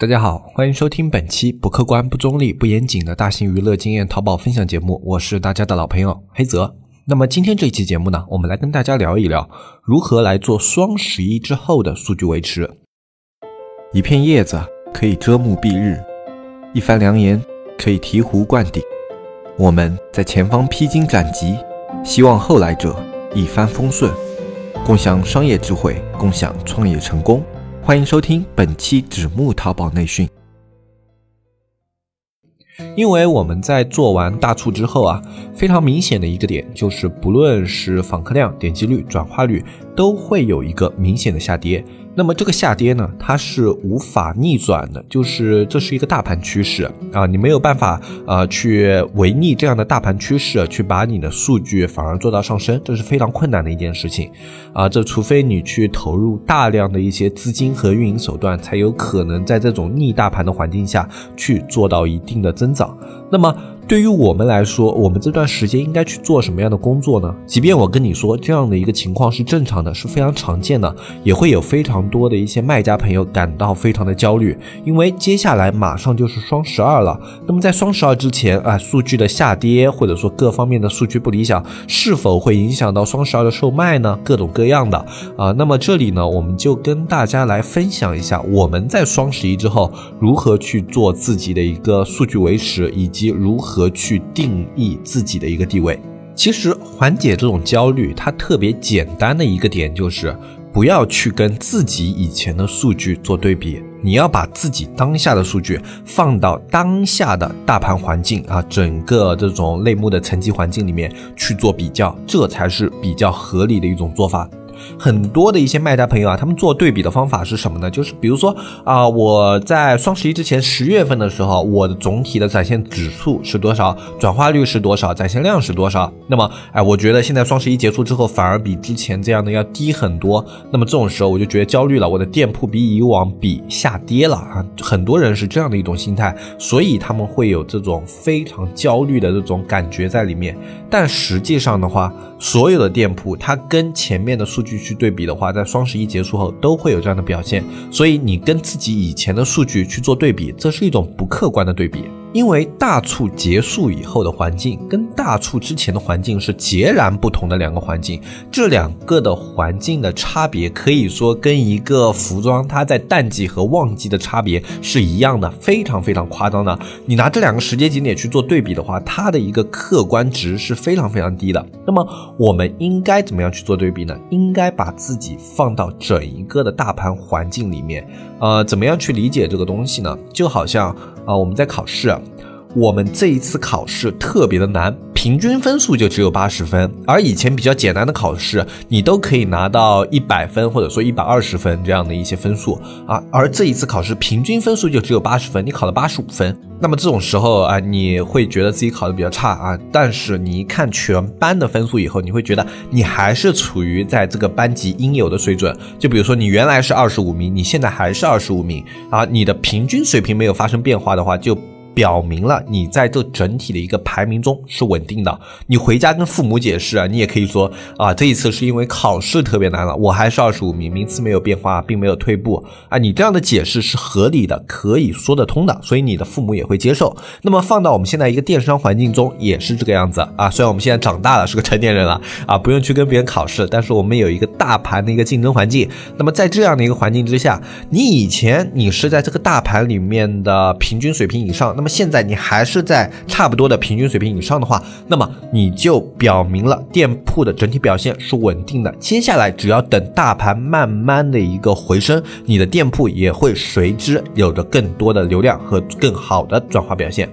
大家好，欢迎收听本期不客观、不中立、不严谨的大型娱乐经验淘宝分享节目，我是大家的老朋友黑泽。那么今天这一期节目呢，我们来跟大家聊一聊如何来做双十一之后的数据维持。一片叶子可以遮目蔽日，一番良言可以醍醐灌顶。我们在前方披荆斩棘，希望后来者一帆风顺，共享商业智慧，共享创业成功。欢迎收听本期纸木淘宝内训。因为我们在做完大促之后啊，非常明显的一个点就是，不论是访客量、点击率、转化率，都会有一个明显的下跌。那么这个下跌呢，它是无法逆转的，就是这是一个大盘趋势啊，你没有办法啊去违逆这样的大盘趋势，去把你的数据反而做到上升，这是非常困难的一件事情啊。这除非你去投入大量的一些资金和运营手段，才有可能在这种逆大盘的环境下去做到一定的增长。那么。对于我们来说，我们这段时间应该去做什么样的工作呢？即便我跟你说这样的一个情况是正常的，是非常常见的，也会有非常多的一些卖家朋友感到非常的焦虑，因为接下来马上就是双十二了。那么在双十二之前啊，数据的下跌或者说各方面的数据不理想，是否会影响到双十二的售卖呢？各种各样的啊。那么这里呢，我们就跟大家来分享一下我们在双十一之后如何去做自己的一个数据维持，以及如何。和去定义自己的一个地位，其实缓解这种焦虑，它特别简单的一个点就是不要去跟自己以前的数据做对比，你要把自己当下的数据放到当下的大盘环境啊，整个这种类目的层级环境里面去做比较，这才是比较合理的一种做法。很多的一些卖家朋友啊，他们做对比的方法是什么呢？就是比如说啊，我在双十一之前十月份的时候，我的总体的展现指数是多少，转化率是多少，展现量是多少。那么，哎，我觉得现在双十一结束之后，反而比之前这样的要低很多。那么这种时候，我就觉得焦虑了，我的店铺比以往比下跌了啊。很多人是这样的一种心态，所以他们会有这种非常焦虑的这种感觉在里面。但实际上的话，所有的店铺它跟前面的数据。去对比的话，在双十一结束后都会有这样的表现，所以你跟自己以前的数据去做对比，这是一种不客观的对比。因为大促结束以后的环境跟大促之前的环境是截然不同的两个环境，这两个的环境的差别可以说跟一个服装它在淡季和旺季的差别是一样的，非常非常夸张的。你拿这两个时间节点去做对比的话，它的一个客观值是非常非常低的。那么我们应该怎么样去做对比呢？应该把自己放到整一个的大盘环境里面，呃，怎么样去理解这个东西呢？就好像啊，我们在考试。我们这一次考试特别的难，平均分数就只有八十分，而以前比较简单的考试，你都可以拿到一百分或者说一百二十分这样的一些分数。啊，而这一次考试平均分数就只有八十分，你考了八十五分，那么这种时候啊，你会觉得自己考的比较差啊，但是你一看全班的分数以后，你会觉得你还是处于在这个班级应有的水准，就比如说你原来是二十五名，你现在还是二十五名啊，你的平均水平没有发生变化的话，就。表明了你在这整体的一个排名中是稳定的。你回家跟父母解释啊，你也可以说啊，这一次是因为考试特别难了，我还是二十五名，名次没有变化，并没有退步啊。你这样的解释是合理的，可以说得通的，所以你的父母也会接受。那么放到我们现在一个电商环境中也是这个样子啊。虽然我们现在长大了，是个成年人了啊，不用去跟别人考试，但是我们有一个大盘的一个竞争环境。那么在这样的一个环境之下，你以前你是在这个大盘里面的平均水平以上。那么现在你还是在差不多的平均水平以上的话，那么你就表明了店铺的整体表现是稳定的。接下来只要等大盘慢慢的一个回升，你的店铺也会随之有着更多的流量和更好的转化表现。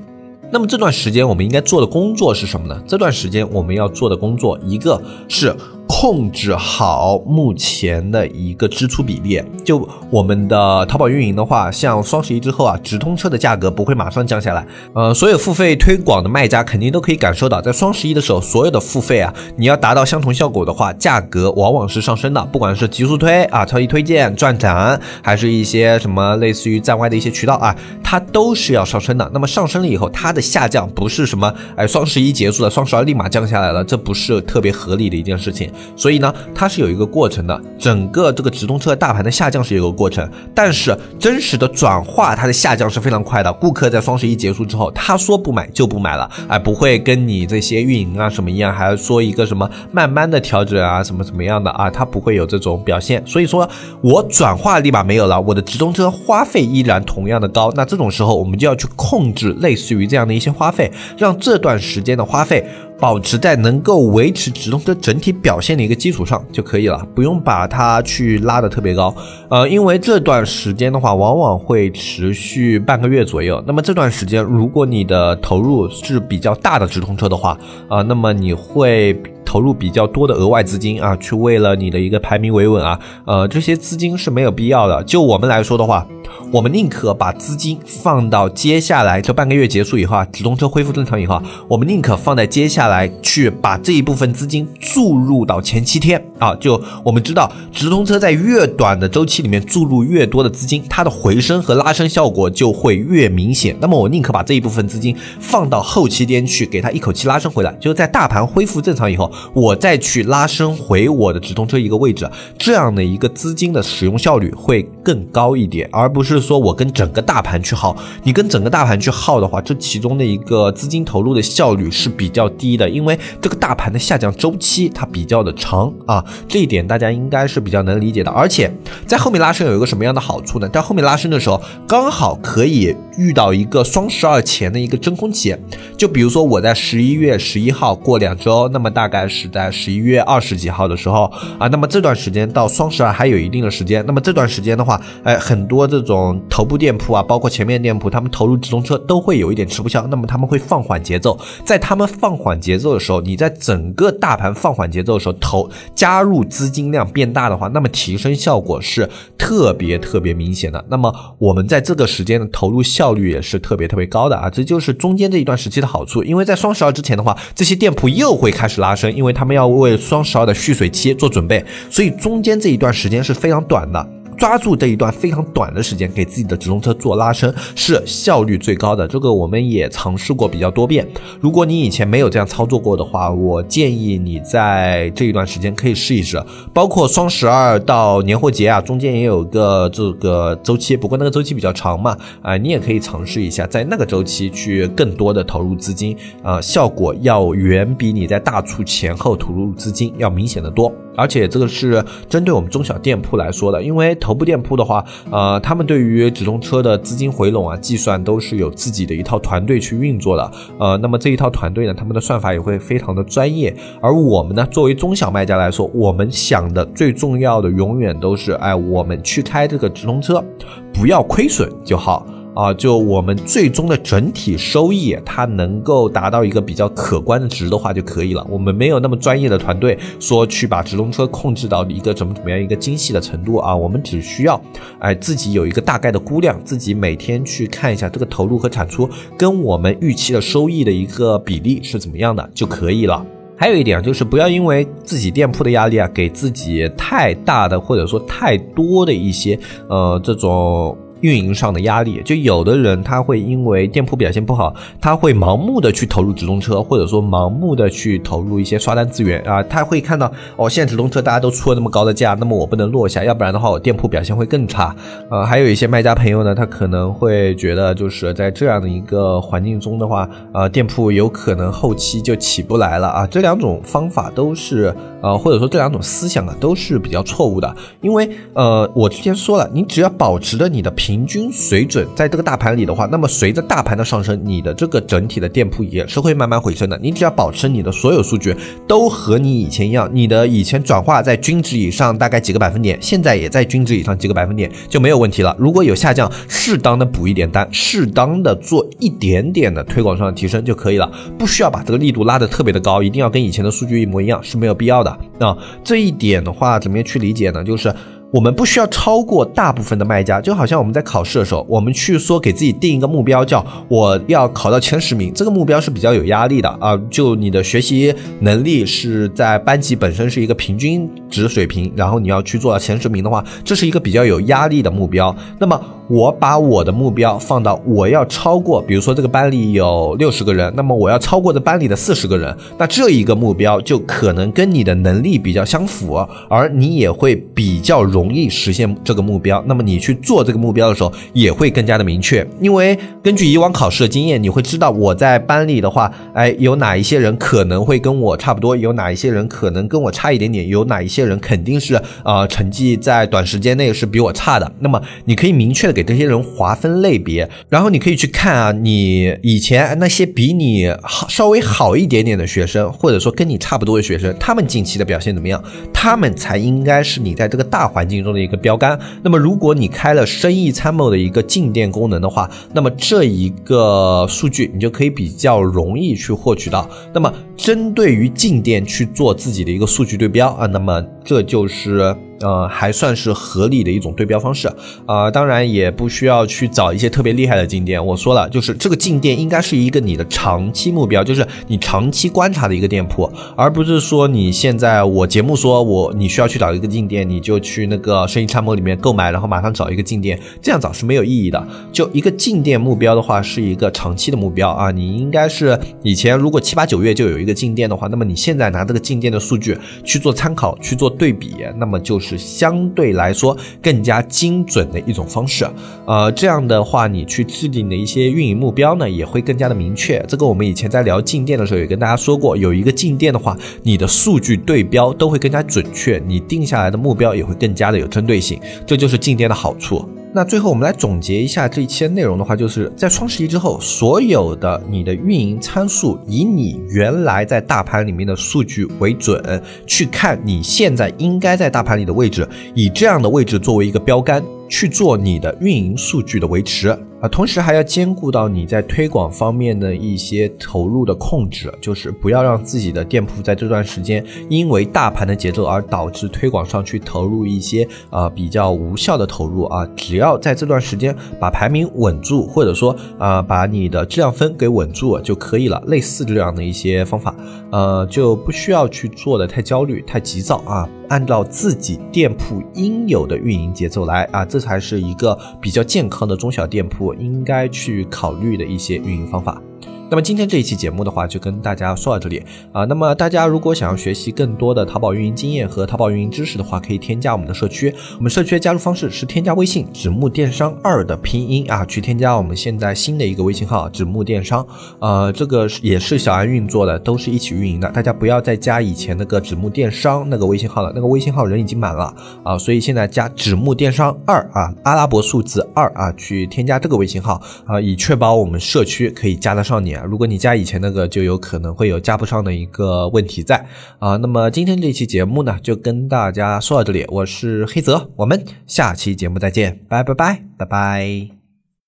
那么这段时间我们应该做的工作是什么呢？这段时间我们要做的工作，一个是。控制好目前的一个支出比例。就我们的淘宝运营的话，像双十一之后啊，直通车的价格不会马上降下来。呃，所有付费推广的卖家肯定都可以感受到，在双十一的时候，所有的付费啊，你要达到相同效果的话，价格往往是上升的。不管是极速推啊、超级推荐、转展，还是一些什么类似于站外的一些渠道啊，它都是要上升的。那么上升了以后，它的下降不是什么哎双十一结束了，双十二立马降下来了，这不是特别合理的一件事情。所以呢，它是有一个过程的。整个这个直通车大盘的下降是有个过程，但是真实的转化它的下降是非常快的。顾客在双十一结束之后，他说不买就不买了，哎，不会跟你这些运营啊什么一样，还要说一个什么慢慢的调整啊，什么什么样的啊，他不会有这种表现。所以说我转化立马没有了，我的直通车花费依然同样的高。那这种时候，我们就要去控制类似于这样的一些花费，让这段时间的花费。保持在能够维持直通车整体表现的一个基础上就可以了，不用把它去拉的特别高。呃，因为这段时间的话，往往会持续半个月左右。那么这段时间，如果你的投入是比较大的直通车的话，啊，那么你会。投入比较多的额外资金啊，去为了你的一个排名维稳啊，呃，这些资金是没有必要的。就我们来说的话，我们宁可把资金放到接下来这半个月结束以后啊，直通车恢复正常以后，我们宁可放在接下来去把这一部分资金注入到前七天啊。就我们知道，直通车在越短的周期里面注入越多的资金，它的回升和拉升效果就会越明显。那么我宁可把这一部分资金放到后期间去，给它一口气拉升回来，就是在大盘恢复正常以后。我再去拉升回我的直通车一个位置，这样的一个资金的使用效率会更高一点，而不是说我跟整个大盘去耗。你跟整个大盘去耗的话，这其中的一个资金投入的效率是比较低的，因为这个大盘的下降周期它比较的长啊，这一点大家应该是比较能理解的。而且在后面拉升有一个什么样的好处呢？在后面拉升的时候，刚好可以遇到一个双十二前的一个真空期，就比如说我在十一月十一号过两周，那么大概。是在十一月二十几号的时候啊，那么这段时间到双十二还有一定的时间。那么这段时间的话，哎，很多这这种头部店铺啊，包括前面店铺，他们投入直通车都会有一点吃不消。那么他们会放缓节奏，在他们放缓节奏的时候，你在整个大盘放缓节奏的时候投加入资金量变大的话，那么提升效果是特别特别明显的。那么我们在这个时间的投入效率也是特别特别高的啊，这就是中间这一段时期的好处。因为在双十二之前的话，这些店铺又会开始拉升。因为他们要为双十二的蓄水期做准备，所以中间这一段时间是非常短的。抓住这一段非常短的时间，给自己的直通车做拉伸，是效率最高的。这个我们也尝试过比较多遍。如果你以前没有这样操作过的话，我建议你在这一段时间可以试一试。包括双十二到年货节啊，中间也有个这个周期，不过那个周期比较长嘛，啊，你也可以尝试一下，在那个周期去更多的投入资金，啊，效果要远比你在大促前后投入资金要明显的多。而且这个是针对我们中小店铺来说的，因为头部店铺的话，呃，他们对于直通车的资金回笼啊，计算都是有自己的一套团队去运作的，呃，那么这一套团队呢，他们的算法也会非常的专业。而我们呢，作为中小卖家来说，我们想的最重要的永远都是，哎，我们去开这个直通车，不要亏损就好。啊，就我们最终的整体收益，它能够达到一个比较可观的值的话就可以了。我们没有那么专业的团队说去把直通车控制到一个怎么怎么样一个精细的程度啊，我们只需要哎自己有一个大概的估量，自己每天去看一下这个投入和产出跟我们预期的收益的一个比例是怎么样的就可以了。还有一点就是不要因为自己店铺的压力啊，给自己太大的或者说太多的一些呃这种。运营上的压力，就有的人他会因为店铺表现不好，他会盲目的去投入直通车，或者说盲目的去投入一些刷单资源啊，他会看到哦，现在直通车大家都出了那么高的价，那么我不能落下，要不然的话我店铺表现会更差。呃，还有一些卖家朋友呢，他可能会觉得就是在这样的一个环境中的话，呃，店铺有可能后期就起不来了啊。这两种方法都是呃，或者说这两种思想啊，都是比较错误的，因为呃，我之前说了，你只要保持着你的。平均水准在这个大盘里的话，那么随着大盘的上升，你的这个整体的店铺也是会慢慢回升的。你只要保持你的所有数据都和你以前一样，你的以前转化在均值以上大概几个百分点，现在也在均值以上几个百分点就没有问题了。如果有下降，适当的补一点单，适当的做一点点的推广上的提升就可以了，不需要把这个力度拉得特别的高，一定要跟以前的数据一模一样是没有必要的啊。这一点的话，怎么样去理解呢？就是。我们不需要超过大部分的卖家，就好像我们在考试的时候，我们去说给自己定一个目标，叫我要考到前十名，这个目标是比较有压力的啊。就你的学习能力是在班级本身是一个平均值水平，然后你要去做到前十名的话，这是一个比较有压力的目标。那么我把我的目标放到我要超过，比如说这个班里有六十个人，那么我要超过这班里的四十个人，那这一个目标就可能跟你的能力比较相符，而你也会比较容。容易实现这个目标，那么你去做这个目标的时候也会更加的明确，因为根据以往考试的经验，你会知道我在班里的话，哎，有哪一些人可能会跟我差不多，有哪一些人可能跟我差一点点，有哪一些人肯定是呃成绩在短时间内是比我差的。那么你可以明确的给这些人划分类别，然后你可以去看啊，你以前那些比你好稍微好一点点的学生，或者说跟你差不多的学生，他们近期的表现怎么样？他们才应该是你在这个大环境。中的一个标杆。那么，如果你开了生意参谋的一个进店功能的话，那么这一个数据你就可以比较容易去获取到。那么，针对于进店去做自己的一个数据对标啊，那么这就是。呃，还算是合理的一种对标方式啊，当然也不需要去找一些特别厉害的进店。我说了，就是这个进店应该是一个你的长期目标，就是你长期观察的一个店铺，而不是说你现在我节目说我你需要去找一个进店，你就去那个生意参谋里面购买，然后马上找一个进店，这样找是没有意义的。就一个进店目标的话，是一个长期的目标啊，你应该是以前如果七八九月就有一个进店的话，那么你现在拿这个进店的数据去做参考，去做对比，那么就是。是相对来说更加精准的一种方式，呃，这样的话，你去制定的一些运营目标呢，也会更加的明确。这个我们以前在聊进店的时候，也跟大家说过，有一个进店的话，你的数据对标都会更加准确，你定下来的目标也会更加的有针对性，这就是进店的好处。那最后我们来总结一下这一期内容的话，就是在双十一之后，所有的你的运营参数以你原来在大盘里面的数据为准，去看你现在应该在大盘里的位置，以这样的位置作为一个标杆去做你的运营数据的维持。啊，同时还要兼顾到你在推广方面的一些投入的控制，就是不要让自己的店铺在这段时间因为大盘的节奏而导致推广上去投入一些啊比较无效的投入啊。只要在这段时间把排名稳住，或者说啊把你的质量分给稳住就可以了。类似这样的一些方法，呃就不需要去做的太焦虑、太急躁啊。按照自己店铺应有的运营节奏来啊，这才是一个比较健康的中小店铺我应该去考虑的一些运营方法。那么今天这一期节目的话，就跟大家说到这里啊。那么大家如果想要学习更多的淘宝运营经验和淘宝运营知识的话，可以添加我们的社区。我们社区的加入方式是添加微信“纸木电商二”的拼音啊，去添加我们现在新的一个微信号“纸木电商”。呃，这个也是小安运做的，都是一起运营的。大家不要再加以前那个“纸木电商”那个微信号了，那个微信号人已经满了啊。所以现在加“纸木电商二”啊，阿拉伯数字二啊，去添加这个微信号啊，以确保我们社区可以加得上你。如果你加以前那个，就有可能会有加不上的一个问题在啊。那么今天这期节目呢，就跟大家说到这里。我是黑泽，我们下期节目再见，拜拜拜拜拜。